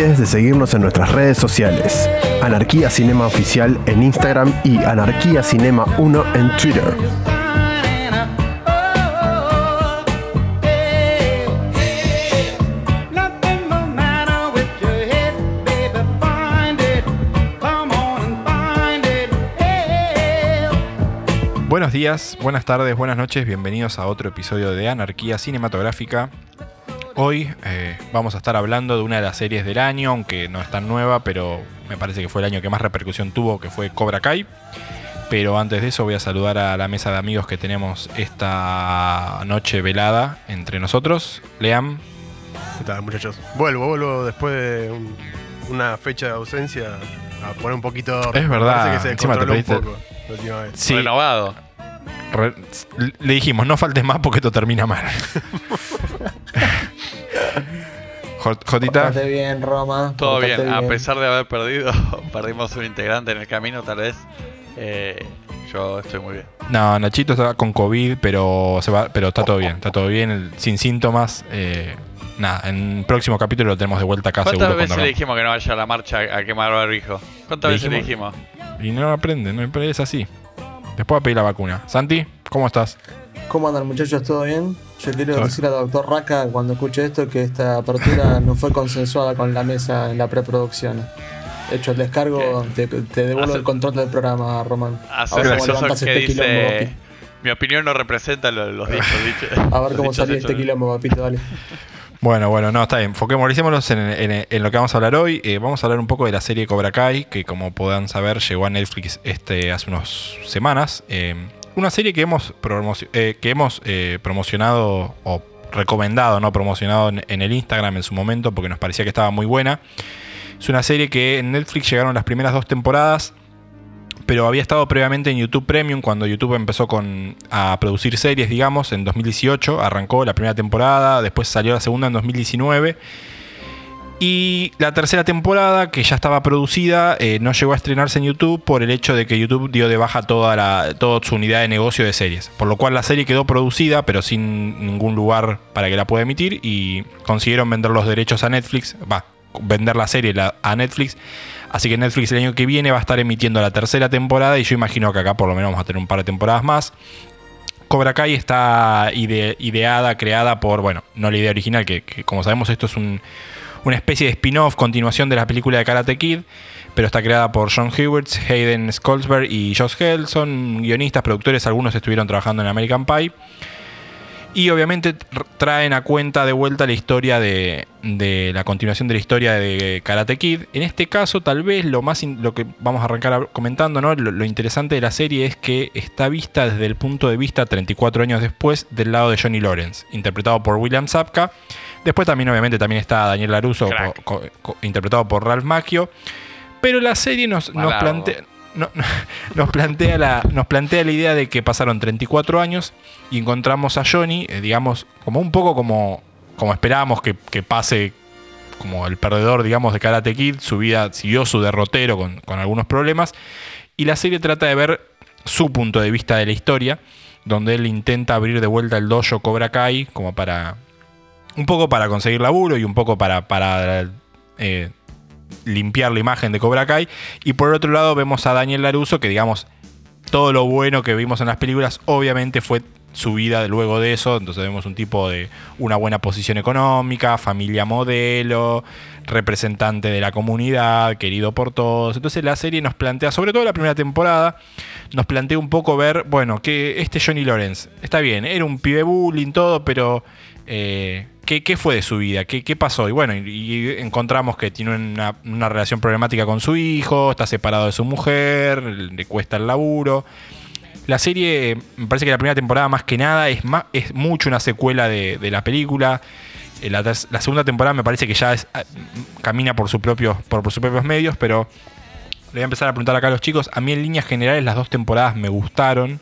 De seguirnos en nuestras redes sociales. Anarquía Cinema Oficial en Instagram y Anarquía Cinema 1 en Twitter. Buenos días, buenas tardes, buenas noches, bienvenidos a otro episodio de Anarquía Cinematográfica. Hoy eh, vamos a estar hablando de una de las series del año, aunque no es tan nueva, pero me parece que fue el año que más repercusión tuvo, que fue Cobra Kai. Pero antes de eso voy a saludar a la mesa de amigos que tenemos esta noche velada entre nosotros. Leam. ¿Qué tal muchachos? Vuelvo, vuelvo después de un- una fecha de ausencia a poner un poquito... Es verdad, que se encima te descontroló un pediste- poco la última vez. Sí, Renovado. re- le dijimos, no faltes más porque esto termina mal. Jot- Jotita, Portate bien, Roma. Todo portate bien. A pesar de haber perdido, perdimos un integrante en el camino, tal vez. eh, yo estoy muy bien. no, Nachito está con COVID, pero se va, pero está todo bien, está todo bien, el- sin síntomas. eh, nada, en el próximo capítulo lo tenemos de vuelta acá ¿Cuántas seguro. veces le dijimos que no vaya a la marcha a quemar barbijo? ¿Cuántas ¿Le veces le dijimos? Y no aprende, no pero es así. Después va a pedir la vacuna. Santi, ¿cómo estás? ¿Cómo andan muchachos? ¿Todo bien? Yo quiero decirle al doctor Raka cuando escuche esto que esta apertura no fue consensuada con la mesa en la preproducción. Hecho el descargo, te, te devuelvo Hace- el control del programa, Román. A ver cómo que este quilombo, dice... papi. Mi opinión no representa lo- los dichos. dichos- A ver los cómo salió hechos". este quilombo, papito, dale. Bueno, bueno, no, está bien. Enfoquémonos en, en- en lo que vamos a hablar hoy. Eh, vamos a hablar un poco de la serie Cobra Kai, que como podrán saber llegó a Netflix este, hace unas semanas. Eh, una serie que hemos, eh, que hemos eh, promocionado o recomendado, no promocionado en, en el Instagram en su momento porque nos parecía que estaba muy buena. Es una serie que en Netflix llegaron las primeras dos temporadas, pero había estado previamente en YouTube Premium cuando YouTube empezó con, a producir series, digamos, en 2018. Arrancó la primera temporada, después salió la segunda en 2019. Y la tercera temporada, que ya estaba producida, eh, no llegó a estrenarse en YouTube por el hecho de que YouTube dio de baja toda, la, toda su unidad de negocio de series. Por lo cual la serie quedó producida, pero sin ningún lugar para que la pueda emitir. Y consiguieron vender los derechos a Netflix. Va, vender la serie a Netflix. Así que Netflix el año que viene va a estar emitiendo la tercera temporada. Y yo imagino que acá por lo menos vamos a tener un par de temporadas más. Cobra Kai está ide- ideada, creada por, bueno, no la idea original, que como sabemos esto es un- una especie de spin-off, continuación de la película de Karate Kid, pero está creada por John Hewlett, Hayden Skolsberg y Josh Hell, son guionistas, productores, algunos estuvieron trabajando en American Pie. Y obviamente tr- traen a cuenta de vuelta la historia de, la continuación de la historia de Karate Kid. En este caso, tal vez lo más lo que vamos a arrancar comentando, ¿no? Lo, lo interesante de la serie es que está vista desde el punto de vista 34 años después del lado de Johnny Lawrence, interpretado por William Zapka. Después también, obviamente, también está Daniel Laruso, Crack. co- co- interpretado por Ralph Macchio. Pero la serie nos, nos plantea. no- no- nos, plantea la, nos plantea la idea de que pasaron 34 años y encontramos a Johnny, eh, digamos, como un poco como, como esperábamos que, que pase como el perdedor, digamos, de Karate Kid. Su vida siguió su derrotero con, con algunos problemas. Y la serie trata de ver su punto de vista de la historia, donde él intenta abrir de vuelta el dojo Cobra Kai, como para. Un poco para conseguir laburo y un poco para. para eh, limpiar la imagen de Cobra Kai. Y por otro lado vemos a Daniel Laruso, que digamos, todo lo bueno que vimos en las películas, obviamente fue su vida luego de eso. Entonces vemos un tipo de una buena posición económica, familia modelo, representante de la comunidad, querido por todos. Entonces la serie nos plantea, sobre todo la primera temporada, nos plantea un poco ver, bueno, que este Johnny Lawrence, está bien, era un pibe bullying, todo, pero eh, ¿qué, fue de su vida? ¿Qué, pasó? Y bueno, encontramos que tiene una, relación problemática con su hijo, está separado de su mujer, le cuesta el laburo. La serie, me parece que la primera temporada más que nada es, ma- es mucho una secuela de, la película. Eh, La, segunda temporada me parece que ya ah, camina por, su propio, por sus propios medios, pero le voy a empezar a preguntar acá a los chicos. A mí en líneas generales las dos temporadas me gustaron.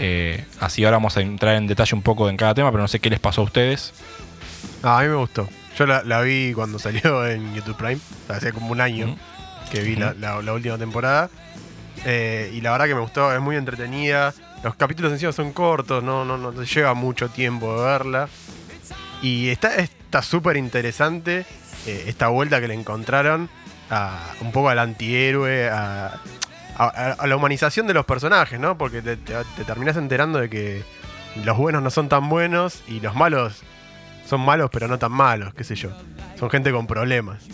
Eh, así ahora vamos a entrar en detalle un poco en cada tema, pero no sé qué les pasó a ustedes. Ah, a mí me gustó. Yo la, la vi cuando salió en YouTube Prime, hace como un año que vi la, la- la última temporada. Eh, y la verdad que me gustó, es muy entretenida. Los capítulos encima son cortos, no, no, no te lleva mucho tiempo de verla. Y está está súper interesante eh, esta vuelta que le encontraron a, un poco al antihéroe, a, a- a la humanización de los personajes, ¿no? Porque te, te, te terminás enterando de que los buenos no son tan buenos y los malos son malos pero no tan malos, qué sé yo. Son gente con problemas.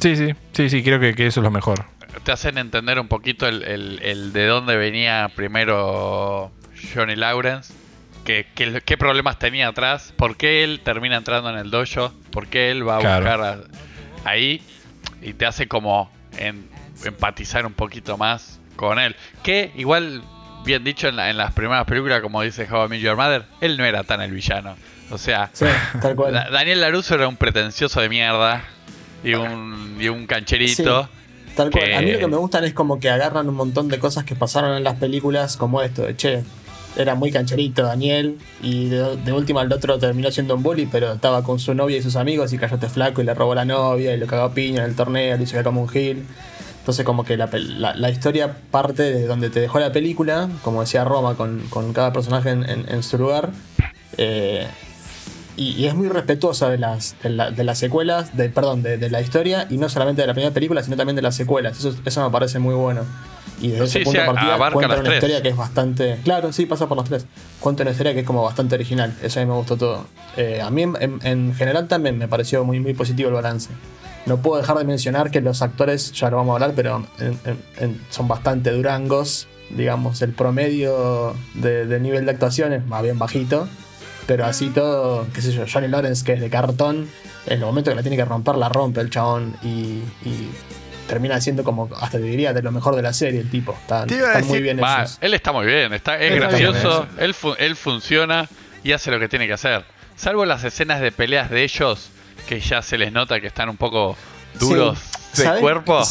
Sí, sí, sí, sí, creo que, que eso es lo mejor. Te hacen entender un poquito el, el- el de dónde venía primero Johnny Lawrence, que- qué problemas tenía atrás, por qué él termina entrando en el dojo, por qué él va a Claro. buscar a- ahí y te hace como en- empatizar un poquito más con él. Que igual, bien dicho en, la- en las primeras películas, como dice How I Met Your Mother, él no era tan el villano. O sea, Sí, tal cual. Da- Daniel Laruso era un pretencioso de mierda y un, y un cancherito. Tal cual. que- A mí lo que me gustan es como que agarran un montón de cosas que pasaron en las películas, como esto, de che, era muy cancherito Daniel, y de, de última el otro terminó siendo un bully, pero estaba con su novia y sus amigos y cayó este flaco y le robó la novia y lo cagó a piña en el torneo, le hizo que como un gil. Entonces como que la, la- la historia parte de donde te dejó la película, como decía Roma, con, con cada personaje en, en- en su lugar. Eh, y, y es muy respetuosa de las, de, la- de las secuelas, de, perdón, de, de la historia, y no solamente de la primera película, sino también de las secuelas. Eso, eso me parece muy bueno. Y desde Sí, ese punto sí, de partida cuenta una tres. historia que es bastante. Claro, sí, pasa por las tres. Cuenta una historia que es como bastante original. Eso a mí me gustó todo. Eh, a mí en, en- en general también me pareció muy, muy positivo el balance. No puedo dejar de mencionar que los actores, ya lo vamos a hablar, pero en- en- en- son bastante durangos. Digamos, el promedio de, de nivel de actuación es más bien bajito. Pero así todo, qué sé yo, Johnny Lawrence, que es de cartón, en el momento que la tiene que romper, la rompe el chabón y, y termina siendo como, hasta te diría, de lo mejor de la serie el tipo. Están, Te iba a están muy bien Va, hechos. él está muy bien, está, es Él está gracioso, bien, él, fu- él funciona y hace lo que tiene que hacer. Salvo las escenas de peleas de ellos, que ya se les nota que están un poco duros Sí, de ¿sabes? cuerpo.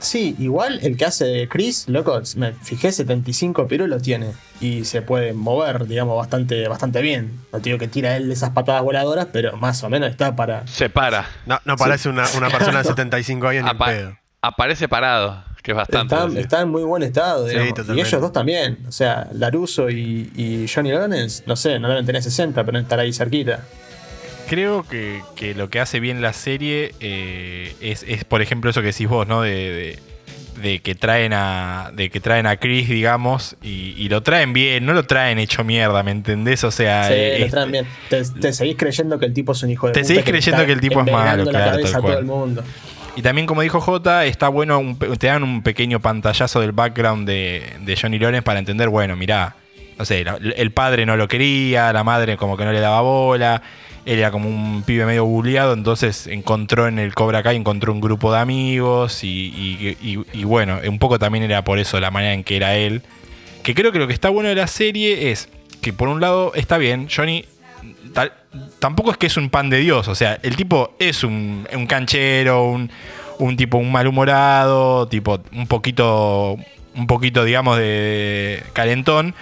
Sí, igual el que hace de Chris, loco, me fijé, 75 pirulos tiene. Y se puede mover, digamos, bastante, bastante bien. No te digo que tira él de esas patadas voladoras, pero más o menos está para. Se para, No, no parece una, una persona de 75 años ni en Apa- pedo. aparece parado, que es bastante. Está, en muy buen estado, Sí, digamos. y ellos dos también. O sea, Laruso y, y Johnny Lawrence, no sé, no deben tener 60, pero estar ahí cerquita. Creo que, que lo que hace bien la serie eh, es, es, por ejemplo, eso que decís vos, ¿no? De, de- de que traen a. De que traen a Chris, digamos, y, y lo traen bien, no lo traen hecho mierda, ¿me entendés? O sea. Sí, eh, lo traen bien. Te, te seguís creyendo que el tipo es un hijo de Te puta. seguís creyendo que el tipo es malo, la claro, cabeza tal a todo cual. el mundo. Y también, como dijo Jota, está bueno, un te dan un pequeño pantallazo del background de, de Johnny Lawrence para entender, bueno, mirá, no sé, el padre no lo quería, la madre como que no le daba bola, era como un pibe medio bulleado, entonces encontró en el Cobra Kai, encontró un grupo de amigos y, bueno, un poco también era por eso la manera en que era él. Que creo que lo que está bueno de la serie es que por un lado está bien, Johnny tampoco es que es un pan de Dios, o sea, el tipo es un, un canchero, un, un tipo, un malhumorado, tipo, un poquito, un poquito, digamos, de calentón,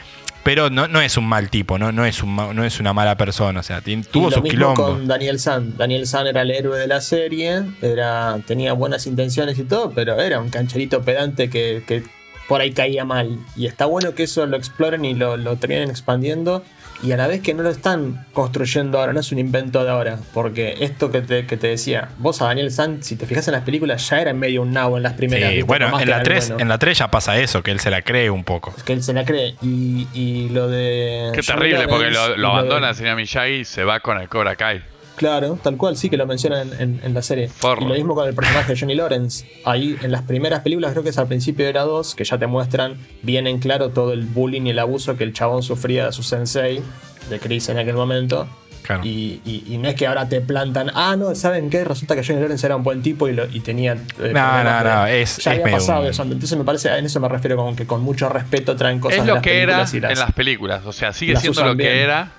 pero no, no es un mal tipo, no, no, es, un, no es una mala persona, o sea, tuvo y lo sus mismo quilombos. con Daniel San. Daniel San era el héroe de la serie, era, tenía buenas intenciones y todo, pero era un cancherito pedante que, que por ahí caía mal. Y está bueno que eso lo exploren y lo, lo terminen expandiendo. Y a la vez que no lo están construyendo ahora, no es un invento de ahora. Porque esto que te, que te decía, vos a Daniel San, si te fijas en las películas, ya era en medio un nabo en las primeras. Sí, ¿viste? bueno, en la, era 3, bueno. en la 3 ya pasa eso, que él se la cree un poco. que él se la cree. Y, y lo de. Qué terrible, porque lo, lo de- abandona señor Miyagi y se va con el Cobra Kai. Claro, tal cual, sí que lo mencionan en, en- en la serie. Y lo mismo con el personaje de Johnny Lawrence. Ahí en las primeras películas, creo que es al principio de la 2, que ya te muestran bien en claro todo el bullying y el abuso que el chabón sufría de su sensei, de Chris en aquel momento. Claro. Y, y- y no es que ahora te plantan, ah, no, ¿saben qué? Resulta que Johnny Lawrence era un buen tipo y, lo- y tenía. eh, no, de- no, es- Ya es había pasado un- eso. Entonces me parece, en eso me refiero como que con mucho respeto traen cosas Es de lo las que era las- en las películas, o sea, sigue siendo lo que era.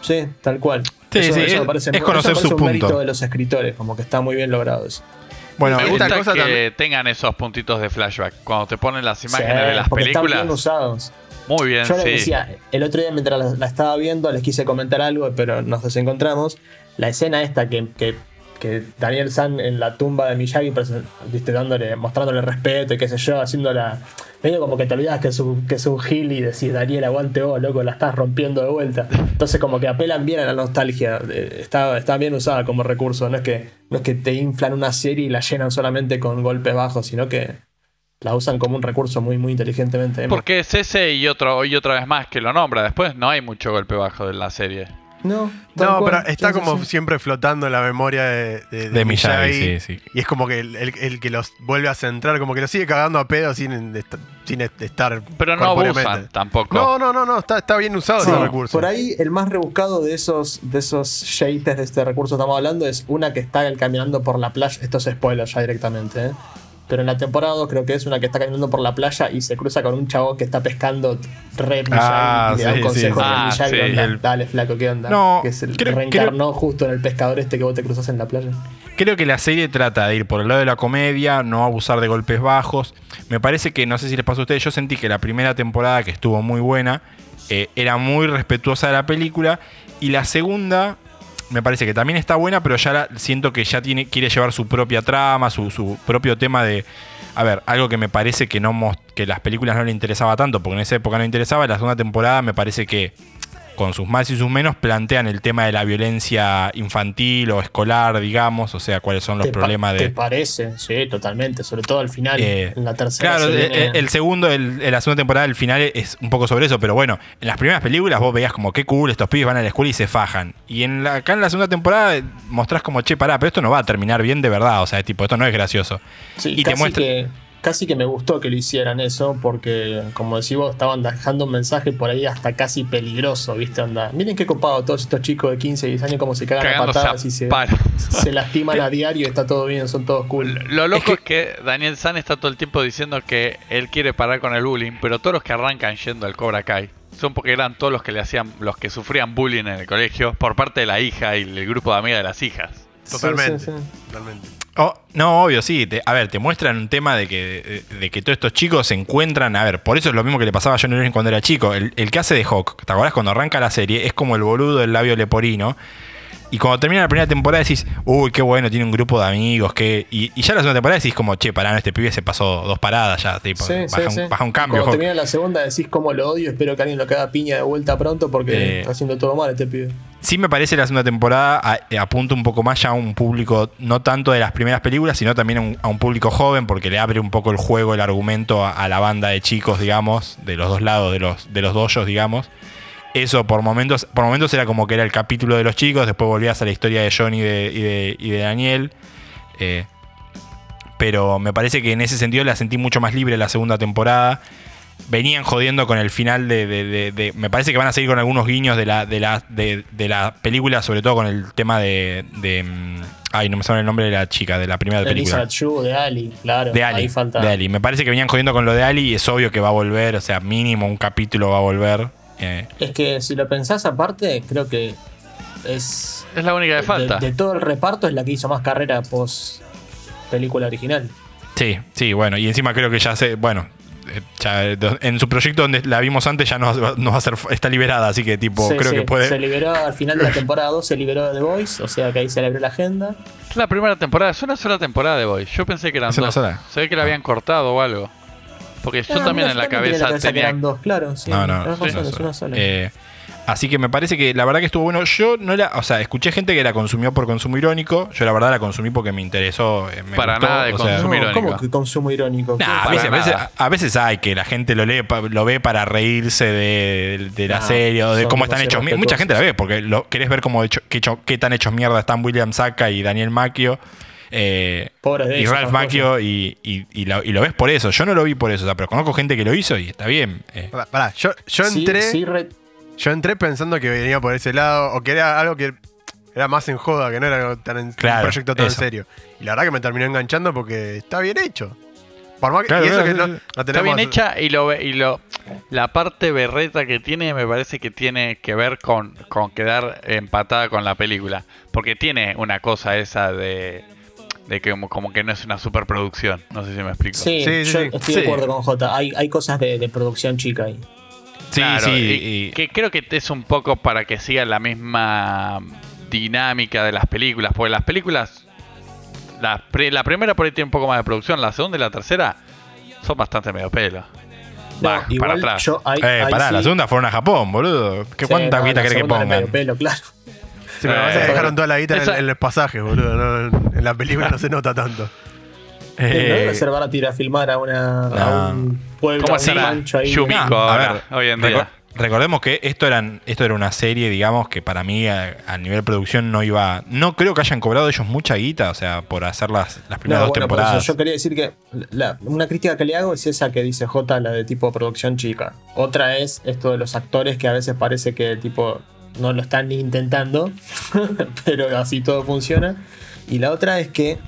Sí, tal cual. Sí, eso, sí, eso es- me parece, es eso conocer me parece su un mérito punto. de los escritores, como que está muy bien logrado eso. Bueno, Me gusta cosa que también- tengan esos puntitos de flashback. Cuando te ponen las imágenes Sí, de las porque están bien películas. usados. Muy bien, Yo les sí. decía, el otro día mientras la, la estaba viendo, les quise comentar algo, pero nos desencontramos. La escena esta que, que, que Daniel San en la tumba de Miyagi, dándole, mostrándole respeto y qué sé yo, haciendo la, medio como que te olvidas que es un, que es un gil y decís, Daniel, aguante vos, loco, la estás rompiendo de vuelta. Entonces como que apelan bien a la nostalgia. Está, está bien usada como recurso. No es, que, no es que te inflan una serie y la llenan solamente con golpes bajos, sino que la usan como un recurso muy, muy inteligentemente. Porque es ese y otro y otra vez más que lo nombra. Después no hay mucho golpe bajo en la serie. No, No, cual. pero está Sí, como sí. siempre flotando en la memoria de, de, De Miyagi, sí, sí. Y es como que el, el- el que los vuelve a centrar, como que los sigue cagando a pedo sin, sin est- estar. Pero no abusan tampoco. No, no, no, no, está, está bien usado Sí, ese recurso. Por ahí el más rebuscado de esos de esos shaders de este recurso que estamos hablando es una que está caminando por la playa. Esto es spoiler ya directamente, ¿eh? Pero en la temporada 2 creo que es una que está caminando por la playa y se cruza con un chavo que está pescando re Ah, y le da sí, un consejo sí, Ah, sí, el- dale flaco, ¿qué onda? No, que se creo- reencarnó justo en el pescador este que vos te cruzas en la playa. Creo que la serie trata de ir por el lado de la comedia, no abusar de golpes bajos. Me parece que, no sé si les pasó a ustedes, yo sentí que la primera temporada, que estuvo muy buena, eh, era muy respetuosa de la película. Y la segunda, me parece que también está buena, pero ya la- siento que ya tiene, quiere llevar su propia trama, su, su propio tema de. A ver, algo que me parece que no que las películas no le interesaba tanto, porque en esa época no interesaba. La segunda temporada me parece que con sus más y sus menos, plantean el tema de la violencia infantil o escolar, digamos, o sea, cuáles son los ¿Te problemas ¿Te de... parece? Sí, totalmente. Sobre todo al final, Eh, en la tercera. Claro, se el, viene- el segundo, el, la segunda temporada, el final es un poco sobre eso, pero bueno, en las primeras películas vos veías como qué cool, estos pibes van a la escuela y se fajan. Y en la, acá en la segunda temporada eh, mostrás como, che, pará, pero esto no va a terminar bien de verdad, o sea, tipo, esto no es gracioso. Sí, y te muestra- que, casi que me gustó que lo hicieran eso, porque como decís vos, estaban dejando un mensaje por ahí hasta casi peligroso, ¿viste? Onda, miren qué copado todos estos chicos de 15 y 10 años como se cagan a Cagándose a patadas y se, se lastiman a diario y está todo bien, son todos cool. Lo loco es que, Daniel San está todo el tiempo diciendo que él quiere parar con el bullying, pero todos los que arrancan yendo al Cobra Kai son porque eran todos los que le hacían, los que sufrían bullying en el colegio por parte de la hija y el grupo de amigas de las hijas. Totalmente. Sí, sí, sí. totalmente. Oh, no, obvio, sí. te- a ver, te muestran un tema de que, de, que todos estos chicos se encuentran. A ver, por eso es lo mismo que le pasaba a Johnny Lawrence cuando era chico. El, el que hace de Hawk, ¿te acuerdas cuando arranca la serie? Es como el boludo del labio leporino. Y cuando termina la primera temporada decís, uy, qué bueno, tiene un grupo de amigos. que Y, y ya la segunda temporada decís, como, che, pará, este pibe se pasó dos paradas ya. Tipo, Sí, baja, sí, un, baja un Y cambio. Cuando termina la segunda decís cómo lo odio, espero que alguien lo caga piña de vuelta pronto porque Eh. está haciendo todo mal este pibe. Sí me parece la segunda temporada eh, apunta un poco más ya a un público, no tanto de las primeras películas, sino también a un, a un público joven, porque le abre un poco el juego, el argumento a, a la banda de chicos, digamos, de los dos lados, de los, de los dojos, digamos. Eso por momentos, por momentos era como que era el capítulo de los chicos, después volvías a la historia de Johnny y de, y de, y de Daniel. Eh, pero me parece que en ese sentido la sentí mucho más libre la segunda temporada. Venían jodiendo con el final de, de- Me parece que van a seguir con algunos guiños de la, de la, de, de la película, sobre todo con el tema de, de, mm, Ay, no me sale el nombre de la chica, de la primera película. Shue, de Ali, claro. De Ali, Ahí falta. de Ali. Me parece que venían jodiendo con lo de Ali y es obvio que va a volver, o sea, mínimo un capítulo va a volver. Eh, Es que si lo pensás aparte, creo que es. Es la única que falta. De, de todo el reparto es la que hizo más carrera post película original. sí, sí, bueno, y encima creo que ya se, bueno, eh, ya, en su proyecto donde la vimos antes ya no, no va a ser, está liberada, así que tipo, Sí, creo sí, que puede... Se liberó al final de la temporada 2, se liberó de The Voice, o sea que ahí se le abrió la agenda. Es la primera temporada, es una sola temporada de Boy. Yo pensé que eran ¿Es una dos. sola? Se ve que la habían cortado o algo. Porque yo también en la también cabeza tenía eran dos, claro. Sí, No, sí, razón, no es una sola. Eh, así que me parece que la verdad que estuvo bueno. Yo no la, o sea, escuché gente que la consumió por consumo irónico. Yo la verdad la consumí porque me interesó. eh, me Para gustó, nada de consumo irónico. ¿Cómo que consumo irónico? Nah, a, veces, a, veces, nada. a veces hay que la gente lo lee, lo ve para reírse de, de la Nah, serie o de cómo están hechos. Mucha gente la ve porque lo, querés ver cómo hecho, qué, hecho- qué tan hechos mierda están William Saka y Daniel Macchio. Eh, Pobres de y ellos, Ralph. Macchio y, y- y lo, y lo ves por eso. Yo no lo vi por eso, o sea, pero conozco gente que lo hizo y está bien. eh. Pará, pará, yo, entré. sí, re- Yo entré pensando que venía por ese lado, o que era algo que era más en joda, que no era tan en- Claro, un proyecto tan eso. serio. Y la verdad que me terminó enganchando porque está bien hecho. Por más que, Claro, y eso claro, que no, no Está tenemos. bien hecha y lo y lo la parte berreta que tiene me parece que tiene que ver con, con quedar empatada con la película. Porque tiene una cosa esa de, de que como, como que no es una superproducción. No sé si me explico. Sí, yo sí. estoy Sí. de acuerdo con J. Hay, hay cosas de, de producción chica ahí. Sí, Claro, sí. y y- que creo que es un poco para que siga la misma dinámica de las películas, porque las películas, la, pri- la primera por ahí tiene un poco más de producción, la segunda y la tercera son bastante medio pelo. Va, igual para atrás. yo ahí- Eh, ahí pará, sí- la segunda fueron a Japón, boludo. ¿Qué Sí, cuánta no, guita querés que pongan? medio pelo, claro. Sí, pero Eh, pasa que dejaron toda la guita en, esa- en los pasajes, boludo. no- en la película no se nota tanto. no Eh, debe ser barato ir a filmar a, una, a No. un pueblo, ¿Cómo a un rancho ahí. Yumi. Pico a ahora, ver, hoy en día. Recordemos que esto, eran, esto era una serie, digamos, que para mí a, a nivel producción no iba. No creo que hayan cobrado ellos mucha guita, o sea, por hacer las, las primeras No, dos bueno, por eso temporadas. yo quería decir que la- una crítica que le hago es esa que dice J, la de tipo producción chica. Otra es esto de los actores que a veces parece que tipo no lo están ni intentando, pero así todo funciona. Y la otra es que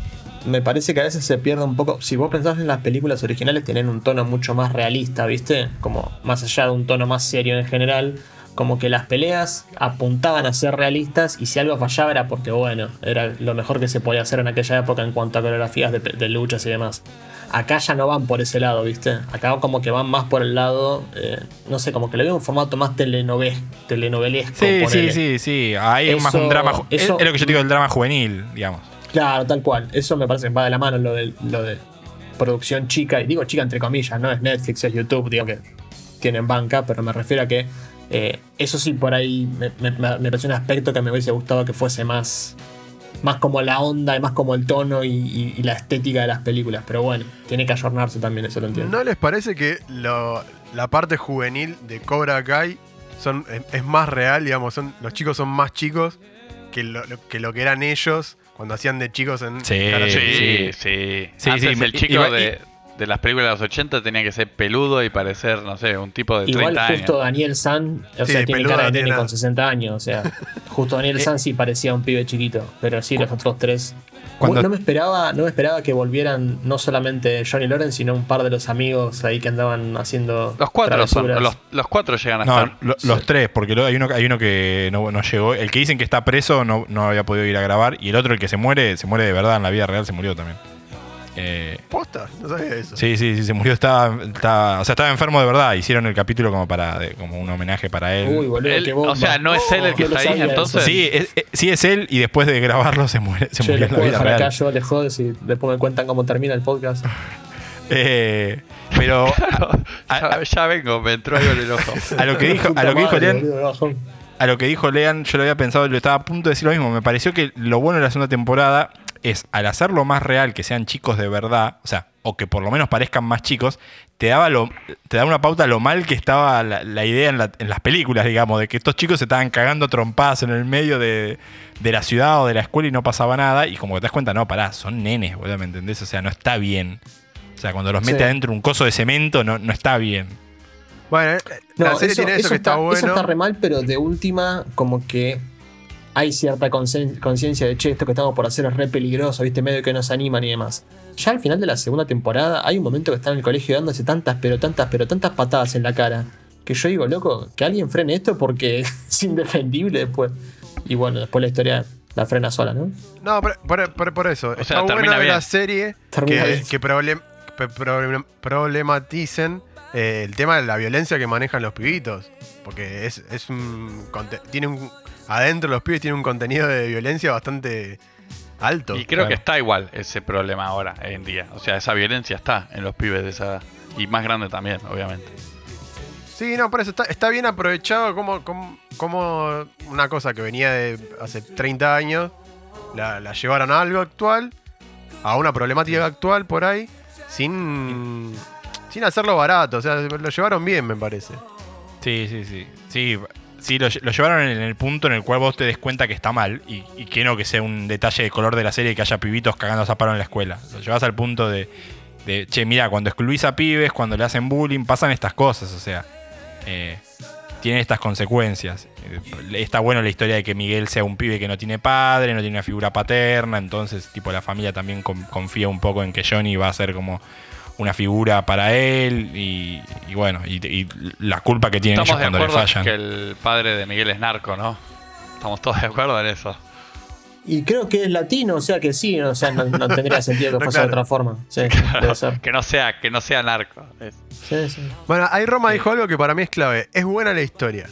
me parece que a veces se pierde un poco. Si vos pensás en las películas originales, tienen un tono mucho más realista, ¿viste? Como más allá de un tono más serio en general. Como que las peleas apuntaban a ser realistas y si algo fallaba era porque, bueno, era lo mejor que se podía hacer en aquella época en cuanto a coreografías de, de luchas y demás. Acá ya no van por ese lado, ¿viste? Acá como que van más por el lado, eh, no sé, como que le veo un formato más telenovelesco. Sí, sí, ponele. sí, sí. Ahí es más un drama. eso- es lo que yo digo del drama juvenil, digamos. Claro, tal cual. Eso me parece que va de la mano lo de, lo de producción chica. Y digo chica entre comillas, no es Netflix, es YouTube, digo que tienen banca, pero me refiero a que eh, eso sí por ahí me, me, me pareció un aspecto que me hubiese gustado que fuese más, más como la onda y más como el tono y, y- y la estética de las películas. Pero bueno, tiene que ayornarse también, eso lo entiendo. ¿No les parece que lo- la parte juvenil de Cobra Kai son, es, es más real, digamos? Son, los chicos son más chicos que lo, lo- que lo que eran ellos cuando hacían de chicos en Sí, Sí, sí. Sí, sí, Antes sí, el chico de, de las películas de los 80 tenía que ser peludo y parecer, no sé, un tipo de 30 Igual justo años. Daniel San, o Sí, sea, tiene cara de nene con 60 años, o sea, justo Daniel San sí parecía un pibe chiquito, pero sí los otros tres. Cuando- No me esperaba, no me esperaba que volvieran no solamente Johnny Lawrence, sino un par de los amigos ahí que andaban haciendo Los cuatro son, los, los cuatro llegan a No, estar. lo- los tres, porque luego hay uno, hay uno que no, no llegó. El que dicen que está preso no, no había podido ir a grabar. Y el otro, el que se muere, se muere de verdad en la vida real, se murió también. Eh, ¿Posta? No sabía eso. sí, sí, sí, se murió. Estaba, estaba- o sea, estaba enfermo de verdad. Hicieron el capítulo como para de- como un homenaje para él. Uy, boludo, Él- qué bomba. o sea, no es él el que está ahí, entonces- sí, es, es- sí, es él. Y después de grabarlo se muere, se Che, murió en la puedo vida dejar acá real. yo, les jodes y después me cuentan cómo termina el podcast. Eh, pero a, ya, ya vengo, me entró algo en el ojo. a lo que dijo, a lo que dijo Lean, a lo que dijo Lean, yo lo había pensado, lo estaba a punto de decir lo mismo. Me pareció que lo bueno de la segunda temporada es, al hacerlo más real, que sean chicos de verdad, o sea, o que por lo menos parezcan más chicos, te daba lo, te daba una pauta lo mal que estaba la, la idea en, la- en las películas, digamos, de que estos chicos se estaban cagando trompadas en el medio de, de la ciudad o de la escuela y no pasaba nada. Y como que te das cuenta, no, pará, son nenes, boludo, ¿me entendés? O sea, no está bien. O sea, cuando los mete Sí. adentro un coso de cemento, no, no está bien. Bueno, eh, la No, serie tiene eso, que está, Eso bueno. está re mal, pero de última, como que hay cierta concien- conciencia de che, esto que estamos por hacer es re peligroso, viste, medio que nos animan y demás. Ya al final de la segunda temporada hay un momento que están en el colegio dándose tantas, pero tantas, pero tantas patadas en la cara. Que yo digo, loco, que alguien frene esto porque es indefendible después. Y bueno, después la historia la frena sola, ¿no? No, por, por- eso. está sea, bueno de la serie Termina que, que problem- problematicen eh, el tema de la violencia que manejan los pibitos. Porque es, es un. Tiene un. Adentro los pibes tienen un contenido de violencia bastante alto. Y creo Claro. que está igual ese problema ahora, en día. O sea, esa violencia está en los pibes de esa edad. Y más grande también, obviamente. Sí, no, por eso está, está bien aprovechado como, como, como una cosa que venía de hace 30 años, la, la llevaron a algo actual, a una problemática actual por ahí, sin, sin hacerlo barato. O sea, lo llevaron bien, me parece. Sí, sí, sí. Sí, sí lo, lle- lo llevaron en el punto en el cual vos te des cuenta que está mal y, y que no que sea un detalle de color de la serie que haya pibitos cagando a en la escuela. Lo llevas al punto de, de, che, mira, cuando excluís a pibes, cuando le hacen bullying, pasan estas cosas, o sea, eh, tienen estas consecuencias. Eh, Está bueno la historia de que Miguel sea un pibe que no tiene padre, no tiene una figura paterna, entonces, tipo, la familia también con- confía un poco en que Johnny va a ser como una figura para él y, y bueno, y, y la culpa que tienen Estamos ellos de cuando le acuerdo fallan. que el padre de Miguel es narco, ¿no? Estamos todos de acuerdo en eso. Y creo que es latino, o sea que sí, o sea, no, no tendría sentido que No, fuese claro. de otra forma. Sí, debe ser. Que no sea, que no sea narco. Sí, sí. Bueno, ahí Roma dijo algo que para mí es clave. Es buena la historia.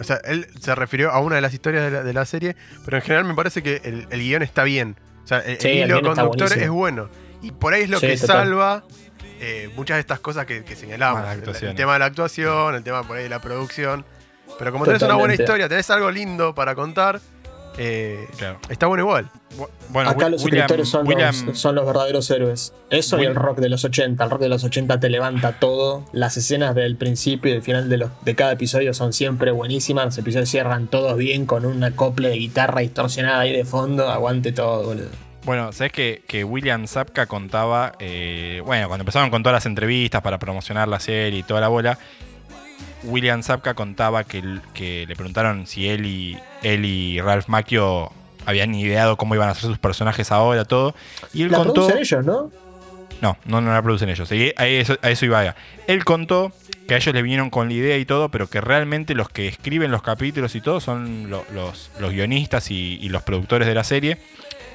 O sea, él se refirió a una de las historias de la, de la serie, pero en general me parece que el, el guion está bien. O sea, el, Sí, el hilo conductor es bueno. Y por ahí es lo Sí, que total. salva eh, muchas de estas cosas que, que señalamos. Malas El, tema de la actuación, el tema por ahí de la producción. Pero como tenés una buena Totalmente. historia, tenés algo lindo para contar, eh, Claro. está bueno igual. Bueno, Acá los William- escritores son, William- los, son los verdaderos héroes. Eso y el rock de los 80. El rock de los 80 te levanta todo. Las escenas del principio y del final de, los, de cada episodio son siempre buenísimas. Los episodios cierran todos bien con un acople de guitarra distorsionada ahí de fondo. Aguante todo, boludo. Bueno, sabes que, que William Zapka contaba, eh, bueno, cuando empezaron con todas las entrevistas para promocionar la serie y toda la bola, William Zapka contaba que, que le preguntaron si él y, él y Ralph Macchio habían ideado cómo iban a ser sus personajes ahora, todo. Y él La contó. producen ellos, ¿no? No, no, no la producen ellos. Y a eso, a eso iba. Él contó que a ellos le vinieron con la idea y todo, pero que realmente los que escriben los capítulos y todo son lo- los, los guionistas y, y los productores de la serie.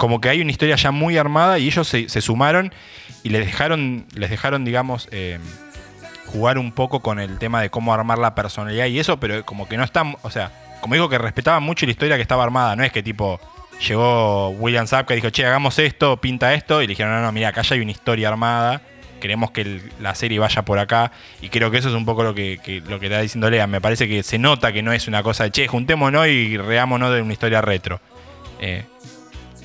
Como que hay una historia ya muy armada y ellos se, sumaron y les dejaron, les dejaron digamos, eh, jugar un poco con el tema de cómo armar la personalidad y eso, pero como que no están, o sea, como digo que respetaban mucho la historia que estaba armada, no es que tipo llegó William Zapka y dijo, che, hagamos esto, pinta esto, y le dijeron, no, no, mira, acá ya hay una historia armada, queremos que la serie vaya por acá, y creo que eso es un poco lo que, que- lo que está diciendo Lea, me parece que se nota que no es una cosa de, che, juntémonos y reámonos de una historia retro. Eh,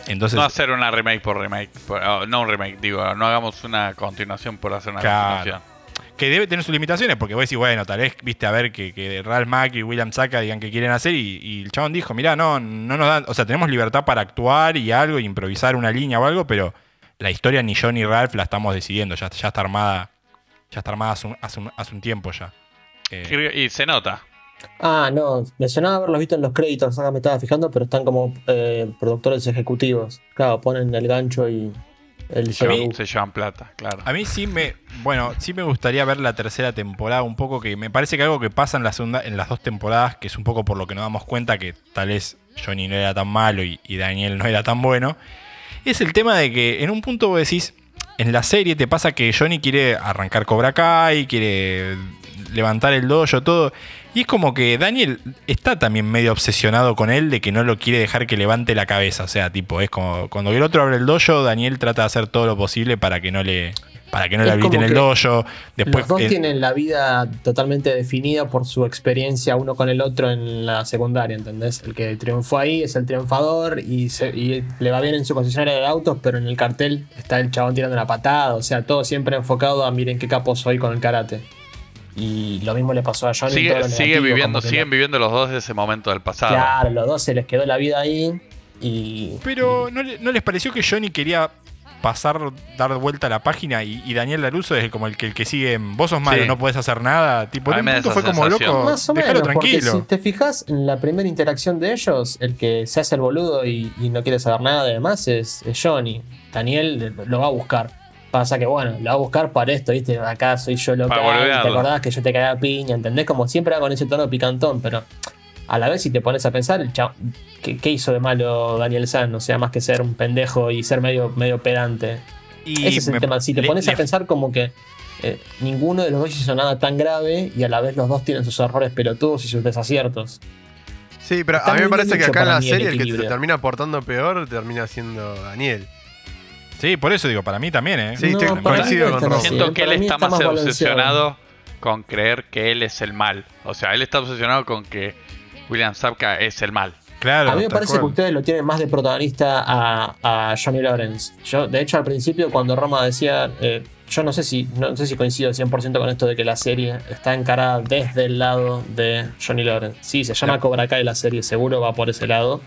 entonces, No hacer una remake por remake. por- oh, no un remake, digo, no hagamos una continuación por hacer una Claro. continuación. que debe tener sus limitaciones, porque vos decís, bueno, tal vez, viste, a ver, que, que Ralph Mack y William Saka digan que quieren hacer, y, y el chabón dijo, mirá, no, no nos dan, o sea, tenemos libertad para actuar y algo, y improvisar una línea o algo, pero la historia ni yo ni Ralph la estamos decidiendo, ya, ya está armada, ya está armada hace un, hace un- hace un tiempo ya. Eh, Y se nota. Ah, no. Me sonaba haberlos visto en los créditos. Acá me estaba fijando, pero están como eh, productores ejecutivos. Claro, ponen el gancho y el Se, CBU. se llevan plata, claro. A mí sí me, bueno, sí me gustaría ver la tercera temporada un poco, que me parece que algo que pasa en la segunda, en las dos temporadas, que es un poco por lo que nos damos cuenta que tal vez Johnny no era tan malo y, y Daniel no era tan bueno, es el tema de que en un punto vos decís, en la serie te pasa que Johnny quiere arrancar Cobra Kai, quiere levantar el dojo, todo. Y es como que Daniel está también medio obsesionado con él de que no lo quiere dejar que levante la cabeza. O sea, tipo, es como cuando el otro abre el dojo, Daniel trata de hacer todo lo posible para que no le, para que no le habiliten el dojo. Después, los dos eh, tienen la vida totalmente definida por su experiencia uno con el otro en la secundaria, ¿entendés? El que triunfó ahí es el triunfador y, se- y le va bien en su concesionaria de autos, pero en el cartel está el chabón tirando una patada, o sea, todo siempre enfocado a miren qué capo soy con el karate. Y lo mismo le pasó a Johnny. Sigue, lo sigue negativo, viviendo, siguen lo- viviendo los dos de ese momento del pasado. Claro, los dos se les quedó la vida ahí y... Pero ¿no, le- no les pareció que Johnny quería pasar, dar vuelta a la página y, y Daniel Laruso es como el que, el que sigue en, vos sos malo, Sí. no podés hacer nada? Tipo, en un punto fue como sensación. loco, Más o menos, porque tranquilo. si te fijas en la primera interacción de ellos, el que se hace el boludo y, y no quiere saber nada de demás es, es Johnny. Daniel lo va a buscar. Pasa que, bueno, lo va a buscar para esto, ¿viste? Acá soy yo local, ¿te acordás que yo te caía a piña? ¿Entendés? Como siempre va con ese tono picantón, pero a la vez si te pones a pensar, el chavo- ¿qué, qué hizo de malo Daniel San? O sea, más que ser un pendejo y ser medio, medio pedante. Y Ese es el me- tema. Si te le- pones a le- pensar como que eh, ninguno de los dos hizo nada tan grave y a la vez los dos tienen sus errores pelotudos y sus desaciertos. Sí, pero Está a mí me parece que acá en la el serie el que se termina portando peor termina siendo Daniel. Sí, por eso digo, para mí también, ¿eh? Sí, No, coincido con Rob. Siento que él está, está más obsesionado con creer que él es el mal. O sea, él está obsesionado con que William Sapka es el mal. Claro. A mí me parece cual. que ustedes lo tienen más de protagonista a, a Johnny Lawrence. Yo, de hecho, al principio, cuando Roma decía. eh, yo no sé si no sé si coincido 100% con esto de que la serie está encarada desde el lado de Johnny Lawrence. Sí, se llama Claro. Cobra Kai la serie, seguro va por ese lado.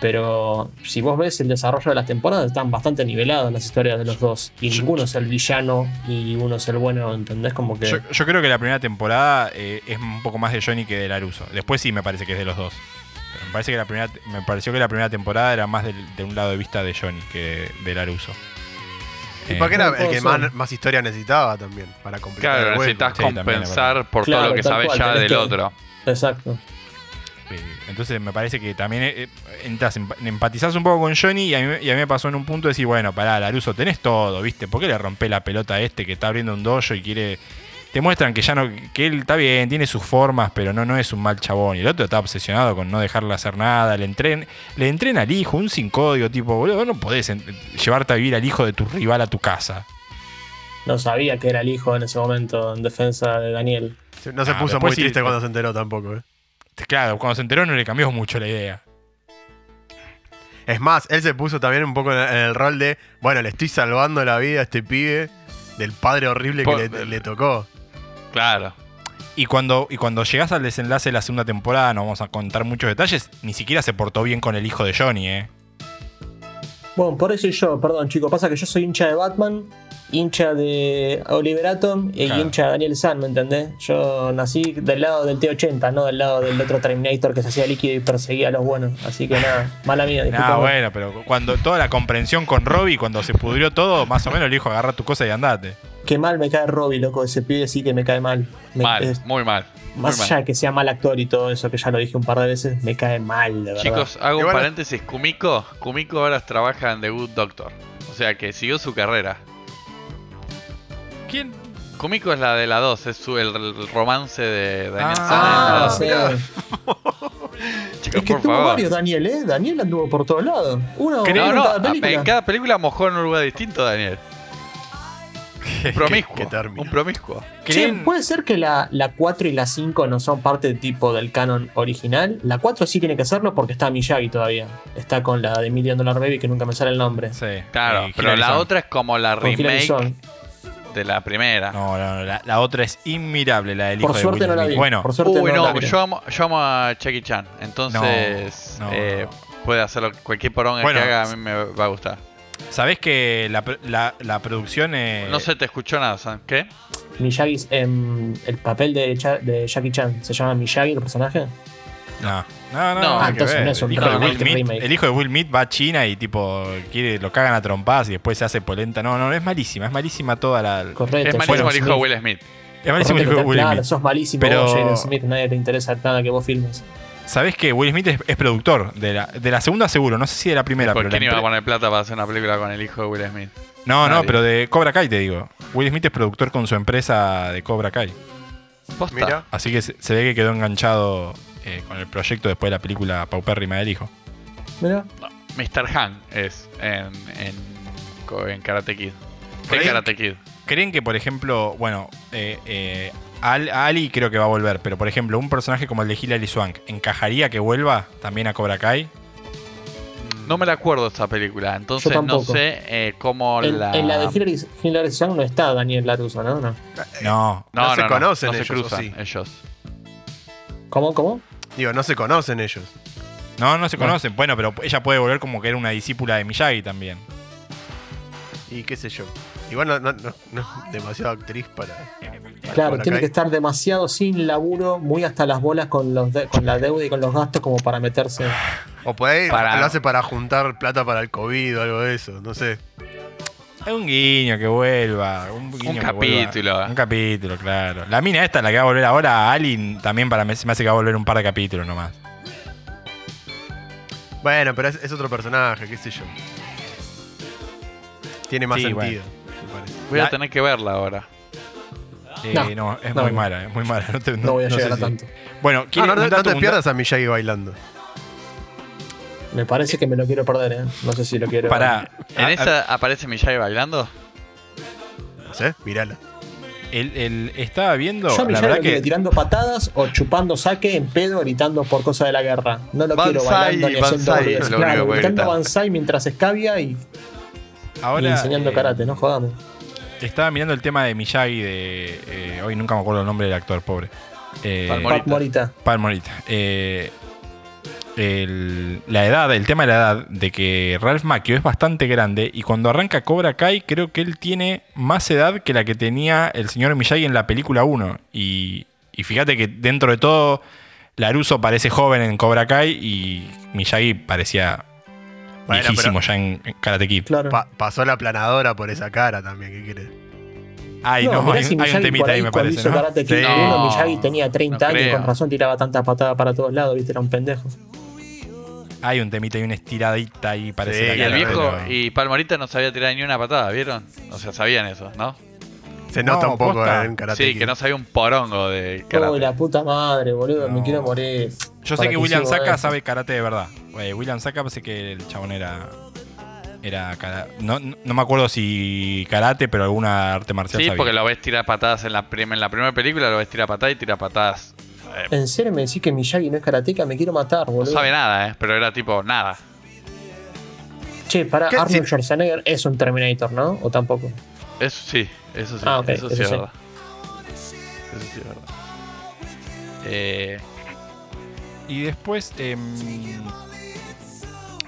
Pero si vos ves el desarrollo de las temporadas, están bastante niveladas las historias de los dos. Y Yo- ninguno es el villano y uno es el bueno, ¿entendés? Como que. Yo, yo creo que la primera temporada eh, es un poco más de Johnny que de Laruso. Después sí me parece que es de los dos. Pero me parece que la primera me pareció que la primera temporada era más del- de un lado de vista de Johnny que de Laruso. Y Eh, porque era el que más, más historia necesitaba también para completar Claro, el necesitas Sí, compensar por Claro, todo lo que sabes cual, ya del que- otro. Exacto. Eh, Entonces me parece que también eh, eh, entras, emp- empatizás un poco con Johnny y a, mí, y a mí me pasó en un punto de decir, bueno, pará, Laruso, tenés todo, ¿viste? ¿Por qué le rompe la pelota a este que está abriendo un dojo y quiere... Te muestran que ya no, que él está bien, tiene sus formas, pero no, no es un mal chabón. Y el otro está obsesionado con no dejarle hacer nada. Le, entren, le entrena al hijo, un sin código, tipo, boludo, vos no podés llevarte a vivir al hijo de tu rival a tu casa. no sabía que era el hijo en ese momento en defensa de Daniel. No se Ah, puso muy triste cuando se enteró tampoco, ¿eh? Claro, cuando se enteró no le cambió mucho la idea. Es más, él se puso también un poco en el rol de, bueno, le estoy salvando la vida a este pibe del padre horrible que le, le tocó. Claro. Y cuando, y cuando llegas al desenlace de la segunda temporada, no vamos a contar muchos detalles, ni siquiera se portó bien con el hijo de Johnny, ¿eh? Bueno, por eso yo, perdón chicos, pasa que yo soy hincha de Batman, hincha de Oliver Atom y Claro. hincha de Daniel San, ¿me entendés? Yo nací del lado del T-80, no del lado del otro Terminator que se hacía líquido y perseguía a los buenos. Así que nada, mala mía, Ah, bueno, pero cuando toda la comprensión con Robbie, cuando se pudrió todo, más o menos le dijo agarra tu cosa y andate. Qué mal me cae Robbie, loco, ese pibe sí que me cae mal. Me- Mal, es- muy mal. muy más mal. allá de que sea mal actor y todo eso, que ya lo dije un par de veces, me cae mal, de verdad. Chicos, hago un paréntesis. Kumiko, Kumiko ahora trabaja en The Good Doctor. O sea que siguió su carrera. ¿Quién? Kumiko es la de la 2, es su- el, el romance de Daniel Ah, San Ah. Chicos, Es que por tuvo favor. varios Daniel, ¿eh? Daniel anduvo por todos lados. Uno, uno No, en no, cada película. en cada película mojó en un lugar distinto, Daniel. Un promiscuo. qué un promiscuo. Che. ¿puede ser que la, la 4 y la 5 no son parte tipo del canon original? La 4 sí tiene que serlo porque está Miyagi todavía. Está con la de Million Dollar Baby que nunca me sale el nombre. Sí. Claro, eh, pero Hilary la otra es como la remake. De la primera. No, no, no, la, la otra es inmirable, la del hijo Por de suerte Will no la vi. Bueno, Por suerte Uy, no, no, la vi. yo amo, yo amo a Jackie Chan. Entonces, No, no. eh, puede hacerlo cualquier Bueno, que haga, a mí me va a gustar. ¿sabés que la, la- la producción... eh, No se te escuchó nada. ¿Qué? Miyagi, em, el papel de, Cha- de Jackie Chan, ¿se llama Miyagi el personaje? No, no, no. No. nada Ah, que entonces ver. no es un el, hijo de Will Smith, remake. el hijo de Will Smith va a China y tipo quiere, lo cagan a trompadas y después se hace polenta. No, no, es malísima, es malísima toda la. Correcto. es malísimo el hijo de. Will Smith. Es malísimo el hijo de Will Claro, Smith. sos malísimo Pero- Jaden Smith, nadie te interesa nada que vos filmes. ¿Sabés que Will Smith es, es productor? De la, de la segunda seguro, no sé si de la primera, ¿Por pero quién la iba a poner plata para hacer una película con el hijo de Will Smith? No, no, pero de Cobra Kai te digo. Will Smith es productor con su empresa de Cobra Kai. Posta. Mira. Así que se, se ve que quedó enganchado eh, con el proyecto después de la película paupérrima del hijo. Mira, Mr. Han es en, en, Karate Kid. ¿Qué Karate Kid? ¿Creen que, por ejemplo, bueno, eh, eh, Al- Ali creo que va a volver, pero por ejemplo, un personaje como el de Hilary Swank, ¿encajaría que vuelva también a Cobra Kai? No me la acuerdo esa película, entonces no sé eh, cómo en, la... en la de Hilary Swank no está Daniel Laruso, ¿no? no. No. No, No se no, conocen no, se ellos, ¿o cruzan sí? ellos. ¿Cómo, cómo? Digo, no se conocen ellos. No, no se Bueno. conocen. Bueno, pero ella puede volver como que era una discípula de Miyagi también. Y qué sé yo. Igual no, no, no- no es demasiado actriz para. para Claro, tiene que estar demasiado sin laburo, muy hasta las bolas con, los de- con la deuda y con los gastos como para meterse. O por ahí Para- lo hace para juntar plata para el COVID o algo de eso. No sé. Es un guiño que vuelva. Un, guiño Un que vuelva. capítulo. Un capítulo, claro. La mina esta, la que va a volver ahora, Ali, también para mí se me hace que va a volver un par de capítulos nomás. Bueno, pero es, es otro personaje, qué sé yo. Tiene más Sí, sentido, bueno. Parece. Voy La- a tener que verla ahora. Eh, No, no, es no, muy no. mala, es muy mala. No, te- No voy a llegar a si- tanto. Bueno, No, ¿quiere no, te pierdas a Miyagi bailando. Me parece que me lo quiero perder, ¿eh? No sé si lo quiero. Pará. ¿En esa aparece Miyagi bailando? No sé, mirala. el- el- estaba viendo, Yo a la verdad que tirando patadas o chupando saque en pedo gritando por cosa de la guerra. No lo quiero bailando ni haciendo banzai, lo Claro, gritando. Banzai mientras escabia y, y ahora enseñando eh, karate, no jodamos. estaba mirando el tema de Miyagi de eh, hoy nunca me acuerdo el nombre del actor, pobre. Eh, Palmorita. Pat Morita. Palmorita. Eh, el- la edad, el tema de la edad, de que Ralph Macchio es bastante grande y cuando arranca Cobra Kai creo que él tiene más edad que la que tenía el señor Miyagi en la película 1. Y, y fíjate que dentro de todo, Laruso parece joven en Cobra Kai y Miyagi parecía Bueno, viejísimo ya en, en Karate Kid. Claro. Pa- pasó la planadora por esa cara también, ¿qué querés? Ay, no, hay, si hay un temita ahí, me parece, hizo ¿no? Karate Kid Sí. 1, No, Miyagi tenía 30 no años y con razón tiraba tanta patada para todos lados, viste, era un pendejo. Hay un temita y una estiradita ahí, parece Sí, Y el viejo pero- y Palmorita no sabía tirar ni una patada, ¿vieron? O sea, sabían eso, ¿no? Se No, nota un poco en Karate Sí, que no sabía un porongo de Uy, karate. la puta madre, boludo, me No. quiero morir. Yo sé ¿Para que William Saka eso? sabe karate de verdad. Eh, William Saka parece que el chabón era. Era no, no, no me acuerdo si karate, pero alguna arte marcial. Sí, sabía. porque lo ves tirar patadas en la, prim- en la primera película, lo ves tirar patadas y tira patadas. Eh, ¿En serio me decís que Miyagi no es karateca? Me quiero matar, no boludo. sabe nada, ¿eh? Pero era tipo nada. Che, para. Arnold Sí. Schwarzenegger es un Terminator, ¿no? ¿O tampoco? Eso sí, eso sí. Ah, ok, eso sí eso es verdad. Eso sí es verdad. Eh, Y después, em,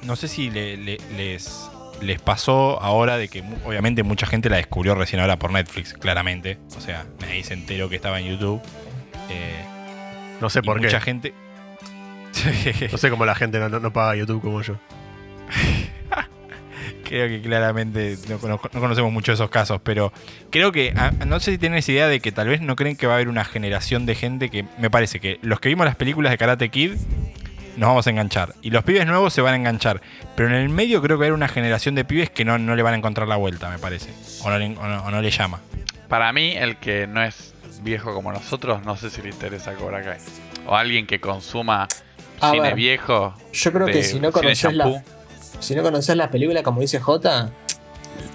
no sé si le- le- les, les pasó ahora de que obviamente mucha gente la descubrió recién ahora por Netflix, claramente. O sea, nadie se enteró que estaba en YouTube. Eh, No sé por qué. mucha gente... No sé cómo la gente no, no- no paga YouTube como yo. Creo que claramente no, no conocemos mucho de esos casos, pero creo que, ah, no sé si tienen esa idea de que tal vez no creen que va a haber una generación de gente que me parece que los que vimos las películas de Karate Kid nos vamos a enganchar y los pibes nuevos se van a enganchar, pero en el medio creo que va a haber una generación de pibes que no, no le van a encontrar la vuelta, me parece, o no le, o no- o no le llama. para mí, el que no es viejo como nosotros, no sé si le interesa Cobra Kai. O alguien que consuma A cine ver, viejo. Yo creo que si no conoces la, shampoo, si no conoces la película, como dice J,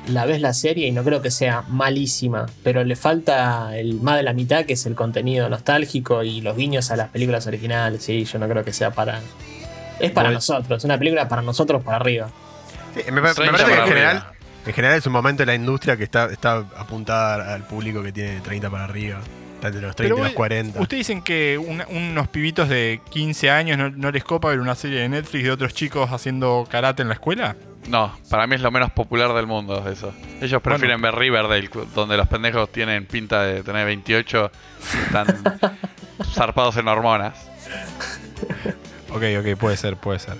la ves la serie y no creo que sea malísima, pero le falta el más de la mitad, que es el contenido nostálgico y los guiños a las películas originales. Sí, yo no creo que sea para. Es para nosotros, es una película para nosotros para arriba. Sí, me, me 30 parece que en general, en general es un momento de la industria que está, está apuntada al público que tiene 30 para arriba. Entre los 30 y Pero los 40. Ustedes dicen que una- unos pibitos de 15 años no, no les copa ver una serie de Netflix de otros chicos haciendo karate en la escuela. No, para mí es lo menos popular del mundo eso. Ellos prefieren ver Riverdale, donde los pendejos tienen pinta de tener 28 y están zarpados en hormonas. Ok, ok, puede ser, puede ser.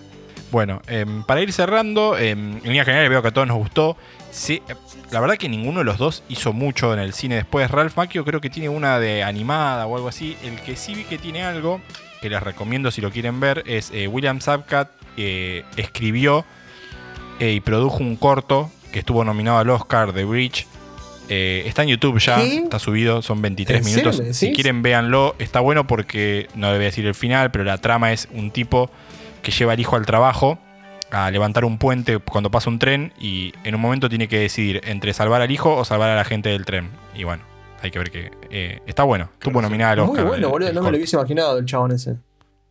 Bueno, em, para ir cerrando, em, en línea general veo que a todos nos gustó. Sí, la verdad que ninguno de los dos hizo mucho en el cine después. Ralph Macchio creo que tiene una de animada o algo así. El que sí vi que tiene algo, que les recomiendo si lo quieren ver, es eh, William Zabkat. eh, escribió eh, y produjo un corto que estuvo nominado al Oscar de Bridge. Eh, está en YouTube ya, está subido, son 23 ¿En serio minutos. Si quieren, véanlo. Está bueno porque no debe decir el final, pero la trama es un tipo que lleva al hijo al trabajo a levantar un puente cuando pasa un tren y en un momento tiene que decidir entre salvar al hijo o salvar a la gente del tren. Y bueno, hay que ver que eh, está bueno. Tuvo nominada al Muy Oscar. bueno, el- boludo, el no me lo hubiese imaginado del chabón ese.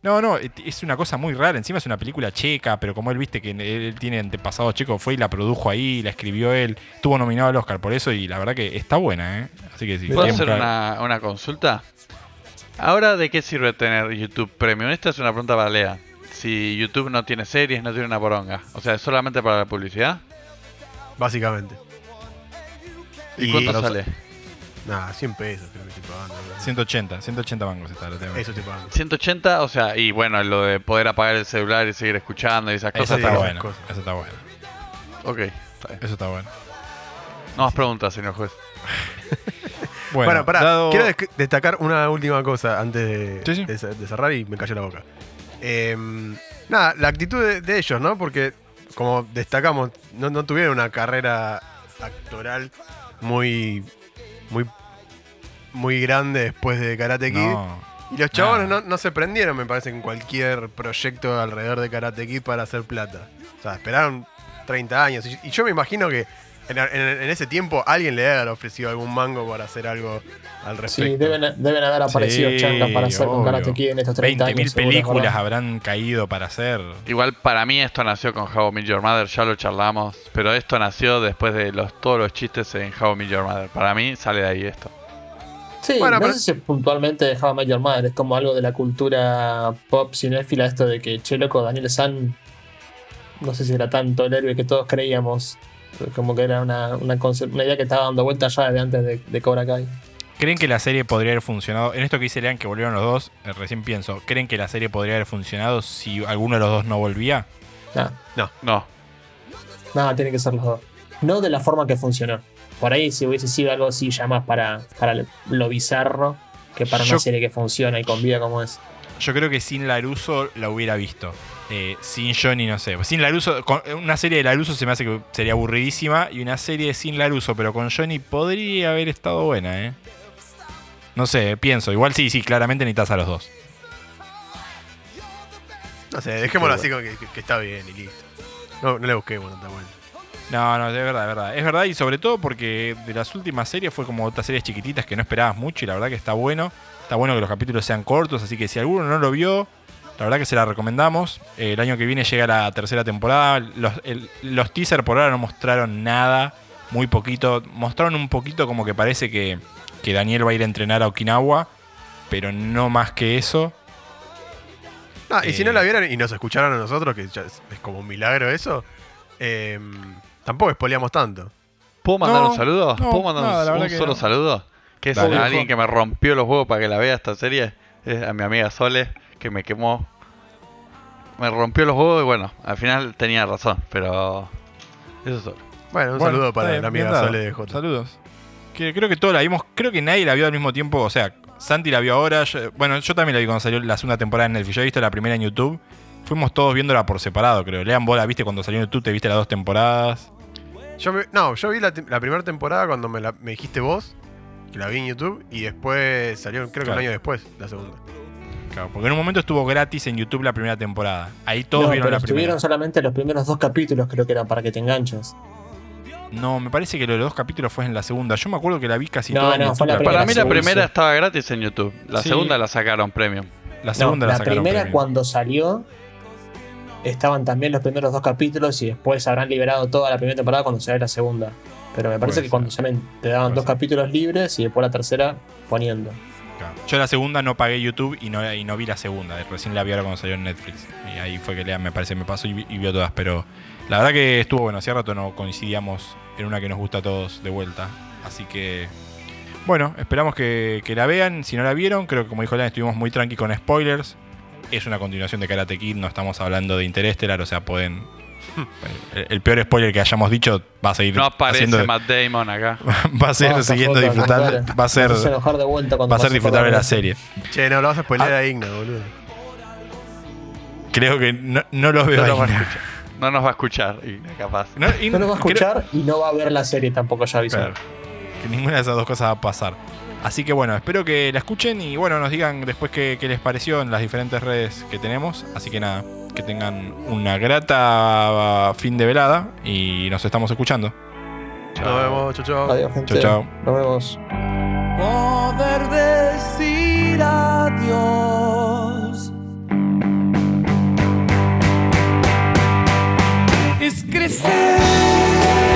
No, no, es una cosa muy rara. Encima es una película checa, pero como él viste que él tiene antepasados checos, fue y la produjo ahí, la escribió él, tuvo nominado al Oscar por eso y la verdad que está buena, ¿eh? Así que sí. ¿Puedo hacer una, una consulta? Ahora, ¿de qué sirve tener YouTube Premium? Esta es una pregunta para Lea. Si YouTube no tiene series, no tiene una poronga. O sea, ¿es solamente para la publicidad? Básicamente. ¿Y, Y cuánto sale? Nada, 100 pesos creo que estoy pagando. 180, 180 mangos está, lo tengo. Eso estoy pagando. 180, o sea, y bueno, lo de poder apagar el celular y seguir escuchando y esas Eso cosas. está pero- esas bueno, cosas. eso está bueno, Ok, está bien. eso está bueno. No más preguntas, señor juez. Bueno, Bueno, pará, dado- quiero destacar una última cosa antes de, Sí, sí. de ce- de cerrar y me cayó la boca. Em, nada, la actitud de, de ellos, ¿no? Porque, como destacamos, no, no tuvieron una carrera actoral muy, muy, muy grande después de Karate Kid. No, Y los chabones no, no se prendieron, me parece, en cualquier proyecto alrededor de Karate Kid para hacer plata. O sea, esperaron 30 años. Y, y yo me imagino que en, en- en ese tiempo alguien le haber ofrecido algún mango para hacer algo al respecto. Sí, deben, deben haber aparecido Sí, changas para hacer con obvio. Karate Kid en estos 30 20.000 años. seguro, películas ¿verdad? habrán caído para hacer. Igual para mí esto nació con How I Met Your Mother, ya lo charlamos, pero esto nació después de los, todos los chistes en How I Met Your Mother. Para mí sale de ahí esto. Sí, Bueno, no pero- sé si puntualmente de How I Met Your Mother, es como algo de la cultura pop cinéfila esto de que, che, loco, Daniel San, no sé si era tanto el héroe que todos creíamos, como que era una, una, una idea que estaba dando vuelta ya desde antes de, de Cobra Kai. ¿Creen que la serie podría haber funcionado? En esto que dice Lean que volvieron los dos, eh, recién pienso, ¿creen que la serie podría haber funcionado si alguno de los dos no volvía? Nah, No, nada, tiene que ser los dos. No de la forma que funcionó. Por ahí si hubiese sido algo así ya más para, para lo bizarro que para Yo- una serie que funciona y con vida como es. Yo creo que sin Laruso la hubiera visto. Eh, sin Johnny, no sé. Sin Laruso, con- una serie de Laruso se me hace que sería aburridísima. Y una serie sin Laruso, pero con Johnny podría haber estado buena, ¿eh? No sé, pienso. Igual sí, sí, claramente necesitas a los dos. No sé, dejémoslo así que, que- que está bien y listo. No, no le busquemos tanta vuelta. No, no, de verdad, de verdad. Es verdad y sobre todo porque de las últimas series fue como otras series chiquititas que no esperabas mucho y la verdad que está bueno. Está bueno que los capítulos sean cortos, así que si alguno no lo vio, la verdad que se la recomendamos. Eh, el año que viene llega la tercera temporada. Los, el- los teasers por ahora no mostraron nada, muy poquito. Mostraron un poquito como que parece que, que Daniel va a ir a entrenar a Okinawa, pero no más que eso. Ah, y si no Eh. la vieron y nos escucharon a nosotros, que ya es, es como un milagro eso, eh, tampoco spoileamos tanto. ¿Puedo mandar No, un saludo? no, ¿Puedo mandar nada, un, un solo no. saludo? Que es Dale. a alguien que me rompió los huevos para que la vea esta serie. Es a mi amiga Sole, que me quemó. Me rompió los huevos y bueno, al final tenía razón, pero. Eso es todo. Bueno, un Bueno, saludo para bien, la amiga. Sole de J. Saludos. Que, creo que todos la vimos. Creo que nadie la vio al mismo tiempo. O sea, Santi la vio ahora. yo- bueno, yo también la vi cuando salió la segunda temporada en Netflix. Yo he visto la primera en YouTube. Fuimos todos viéndola por separado, creo. Lean vos la viste cuando salió en YouTube, te viste las dos temporadas. Yo me- no, yo vi la, primera temporada cuando me, la- me dijiste vos, que la vi en YouTube, y después salió, creo que un año después, la segunda. Claro, porque en un momento estuvo gratis en YouTube la primera temporada. Ahí todos No, vieron pero la primera. estuvieron solamente los primeros dos capítulos, creo que eran para que te enganches. No, me parece que lo de los dos capítulos fue en la segunda. Yo me acuerdo que la vi casi No, toda en no, fue la primera. Para mí la se primera estaba gratis en YouTube. La Sí. segunda la sacaron premium. La segunda No, la la sacaron primera premium. cuando salió estaban también los primeros dos capítulos y después habrán liberado toda la primera temporada cuando salió la segunda. Pero me parece que cuando ser. salen te daban dos capítulos libres y después la tercera poniendo. Yo la segunda no pagué YouTube y no, y no vi la segunda. Recién la vi ahora cuando salió en Netflix. Y ahí fue que Lea me parece me pasó y, y vio todas. Pero la verdad que estuvo bueno. Hacía rato no coincidíamos en una que nos gusta a todos de vuelta. Así que. Bueno, esperamos que, la vean. Si no la vieron, creo que como dijo Lean, estuvimos muy tranqui con spoilers. Es una continuación de Karate Kid, no estamos hablando de Interestelar, o sea, pueden. El, el peor spoiler que hayamos dicho va a seguir No aparece haciendo- Matt Damon acá. va a a siguiendo foto, disfrutando, claro. va a ser de vuelta va a ser pase por disfrutable la serie. Che, no, lo vas a spoilear Ah. a Igna, boludo. Creo que no, no los veo No, ahí. nos va a escuchar. No nos va a escuchar, y capaz. No, y- No nos va a creo- escuchar y no va a ver la serie tampoco, ya avisó. Claro, que ninguna de esas dos cosas va a pasar. Así que bueno, espero que la escuchen y bueno, nos digan después qué, qué les pareció en las diferentes redes que tenemos. Así que nada, que tengan una grata fin de velada y nos estamos escuchando. Nos vemos, chau, chau. Adiós, gente. Chao, chao. Nos vemos. poder decir adiós. Es crecer.